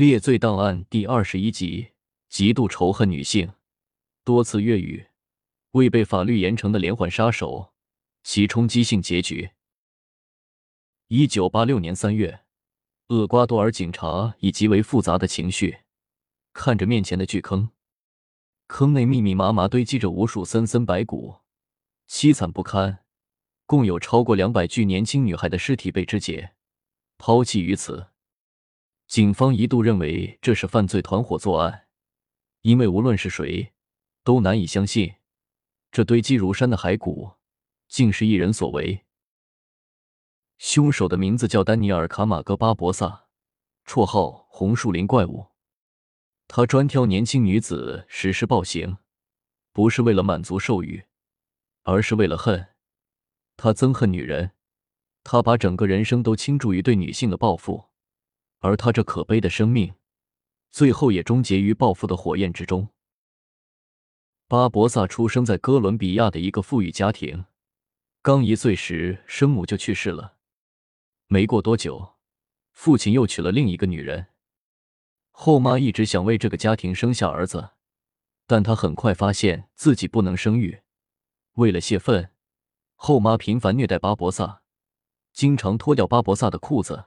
列罪档案第二十一集：极度仇恨女性，多次越狱，未被法律严惩的连环杀手，其冲击性结局。一九八六年三月，厄瓜多尔警察以极为复杂的情绪看着面前的巨坑，坑内密密麻麻堆积着无数森森白骨，凄惨不堪。共有超过两百具年轻女孩的尸体被肢解、抛弃于此。警方一度认为这是犯罪团伙作案，因为无论是谁，都难以相信这堆积如山的骸骨竟是一人所为。凶手的名字叫丹尼尔·卡马戈·巴博萨，绰号“红树林怪物”。他专挑年轻女子实施暴行，不是为了满足兽欲，而是为了恨。他憎恨女人，他把整个人生都倾注于对女性的报复，而他这可悲的生命，最后也终结于报复的火焰之中。巴博萨出生在哥伦比亚的一个富裕家庭，刚一岁时生母就去世了。没过多久，父亲又娶了另一个女人。后妈一直想为这个家庭生下儿子，但她很快发现自己不能生育。为了泄愤，后妈频繁虐待巴博萨，经常脱掉巴博萨的裤子，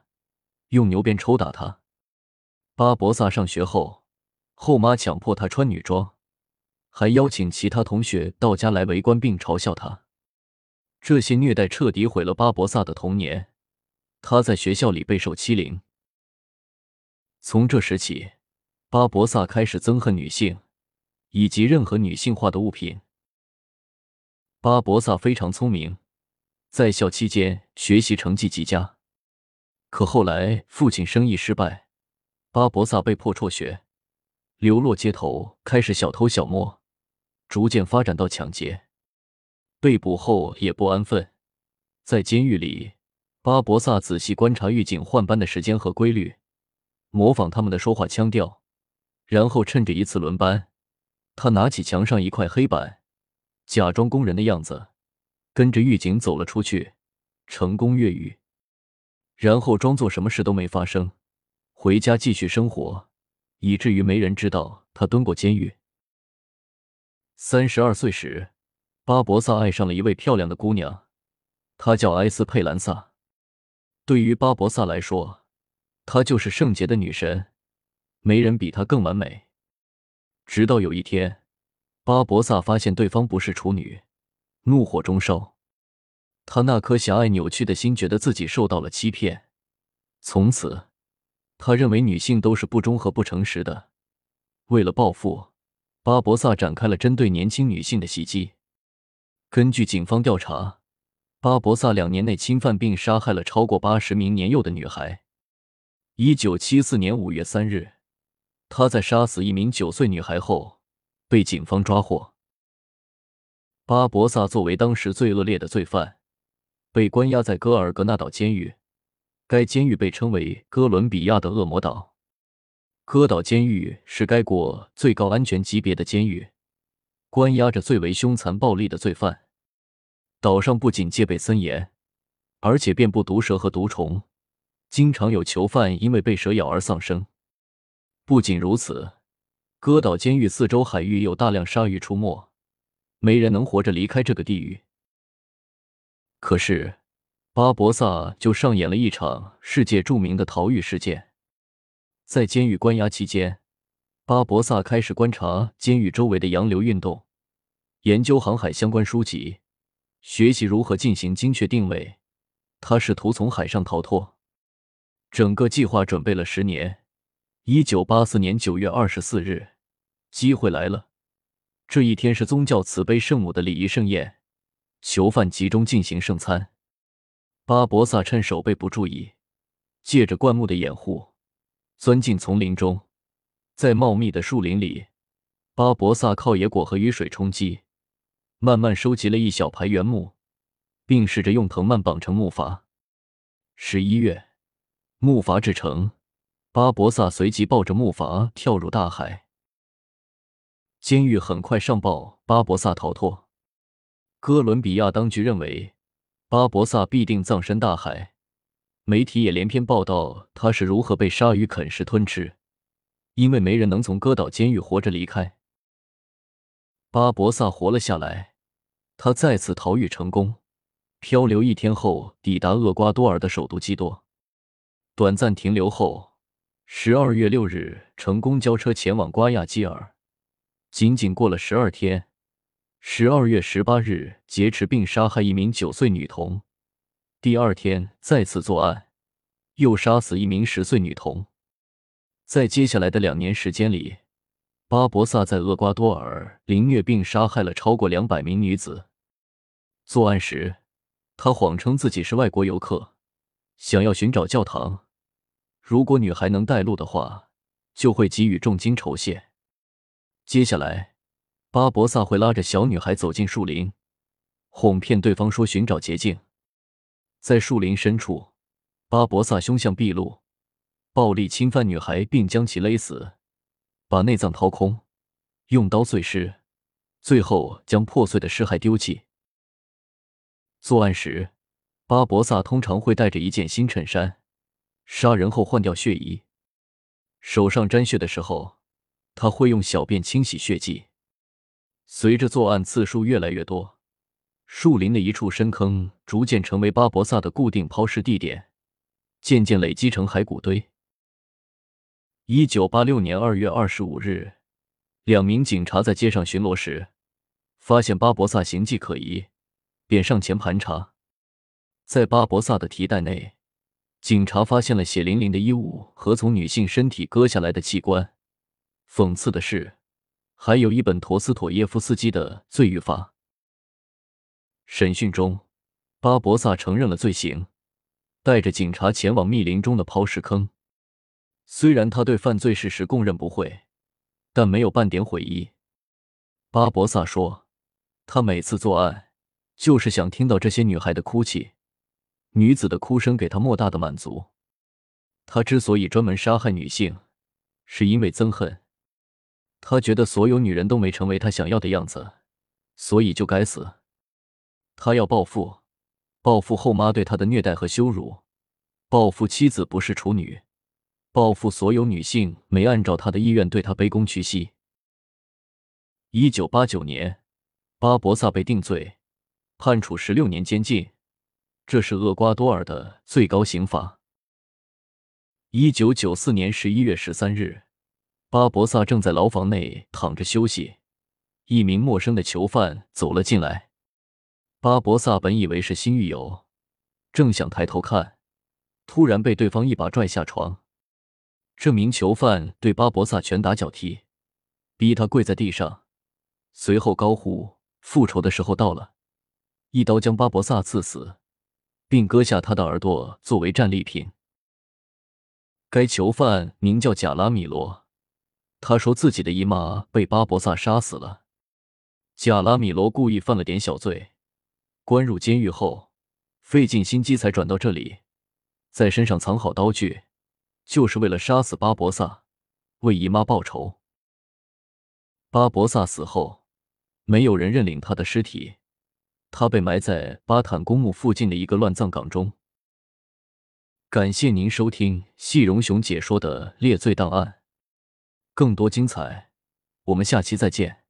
用牛鞭抽打他。巴博萨上学后，后妈强迫他穿女装，还邀请其他同学到家来围观并嘲笑他。这些虐待彻底毁了巴博萨的童年。他在学校里备受欺凌。从这时起，巴博萨开始憎恨女性，以及任何女性化的物品。巴博萨非常聪明，在校期间学习成绩极佳。可后来父亲生意失败，巴博萨被迫辍学，流落街头，开始小偷小摸，逐渐发展到抢劫。被捕后也不安分，在监狱里。巴博萨仔细观察狱警换班的时间和规律，模仿他们的说话腔调，然后趁着一次轮班，他拿起墙上一块黑板，假装工人的样子，跟着狱警走了出去，成功越狱，然后装作什么事都没发生，回家继续生活，以至于没人知道他蹲过监狱。三十二岁时，巴博萨爱上了一位漂亮的姑娘，她叫埃斯佩兰萨。对于巴博萨来说，她就是圣洁的女神，没人比她更完美。直到有一天，巴博萨发现对方不是处女，怒火中烧。他那颗狭隘扭曲的心觉得自己受到了欺骗，从此，他认为女性都是不忠和不诚实的。为了报复，巴博萨展开了针对年轻女性的袭击。根据警方调查。巴博萨两年内侵犯并杀害了超过八十名年幼的女孩。一九七四年五月三日，他在杀死一名九岁女孩后被警方抓获。巴博萨作为当时最恶劣的罪犯，被关押在戈尔格纳岛监狱。该监狱被称为哥伦比亚的恶魔岛。戈岛监狱是该国最高安全级别的监狱，关押着最为凶残暴力的罪犯。岛上不仅戒备森严，而且遍布毒蛇和毒虫，经常有囚犯因为被蛇咬而丧生。不仅如此，戈岛监狱四周海域有大量鲨鱼出没，没人能活着离开这个地狱。可是，巴博萨就上演了一场世界著名的逃狱事件。在监狱关押期间，巴博萨开始观察监狱周围的洋流运动，研究航海相关书籍。学习如何进行精确定位，他试图从海上逃脱。整个计划准备了十年。一九八四年九月二十四日，机会来了。这一天是宗教慈悲圣母的礼仪盛宴，囚犯集中进行圣餐。巴博萨趁守备不注意，借着灌木的掩护，钻进丛林中。在茂密的树林里，巴博萨靠野果和雨水充饥。慢慢收集了一小排原木，并试着用藤蔓绑成木筏。十一月，木筏制成，巴博萨随即抱着木筏跳入大海。监狱很快上报巴博萨逃脱。哥伦比亚当局认为巴博萨必定葬身大海，媒体也连篇报道他是如何被鲨鱼啃食吞吃，因为没人能从戈岛监狱活着离开。巴博萨活了下来，他再次逃狱成功，漂流一天后抵达厄瓜多尔的首都基多，短暂停留后，十二月六日乘公交车前往瓜亚基尔，仅仅过了十二天，十二月十八日劫持并杀害一名九岁女童，第二天再次作案，又杀死一名十岁女童。在接下来的两年时间里，巴博萨在厄瓜多尔凌虐并杀害了超过两百名女子。作案时，他谎称自己是外国游客，想要寻找教堂。如果女孩能带路的话，就会给予重金酬谢。接下来，巴博萨会拉着小女孩走进树林，哄骗对方说寻找捷径。在树林深处，巴博萨凶相毕露。暴力侵犯女孩，并将其勒死，把内脏掏空，用刀碎尸，最后将破碎的尸骸丢弃。作案时，巴博萨通常会带着一件新衬衫，杀人后换掉血衣，手上沾血的时候，他会用小便清洗血迹。随着作案次数越来越多，树林的一处深坑逐渐成为巴博萨的固定抛尸地点，渐渐累积成骸骨堆。一九八六年二月二十五日，两名警察在街上巡逻时，发现巴博萨形迹可疑，便上前盘查。在巴博萨的提袋内，警察发现了血淋淋的衣物和从女性身体割下来的器官。讽刺的是，还有一本陀思妥耶夫斯基的《罪与罚》。审讯中，巴博萨承认了罪行，带着警察前往密林中的抛尸坑。虽然他对犯罪事实供认不讳，但没有半点悔意。巴博萨说：“他每次作案，就是想听到这些女孩的哭泣，女子的哭声给他莫大的满足。他之所以专门杀害女性，是因为憎恨。他觉得所有女人都没成为他想要的样子，所以就该死。他要报复，报复后妈对他的虐待和羞辱，报复妻子不是处女。”报复所有女性没按照他的意愿对他卑躬屈膝。一九八九年，巴博萨被定罪，判处十六年监禁，这是厄瓜多尔的最高刑罚。一九九四年十一月十三日，巴博萨正在牢房内躺着休息，一名陌生的囚犯走了进来。巴博萨本以为是新狱友，正想抬头看，突然被对方一把拽下床。这名囚犯对巴博萨拳打脚踢，逼他跪在地上，随后高呼：“复仇的时候到了！”一刀将巴博萨刺死，并割下他的耳朵作为战利品。该囚犯名叫贾拉米罗，他说自己的姨妈被巴博萨杀死了。贾拉米罗故意犯了点小罪，关入监狱后，费尽心机才转到这里，在身上藏好刀具。就是为了杀死巴博萨，为姨妈报仇。巴博萨死后，没有人认领他的尸体，他被埋在巴坦公墓附近的一个乱葬岗中。感谢您收听细荣雄解说的《猎罪档案》，更多精彩，我们下期再见。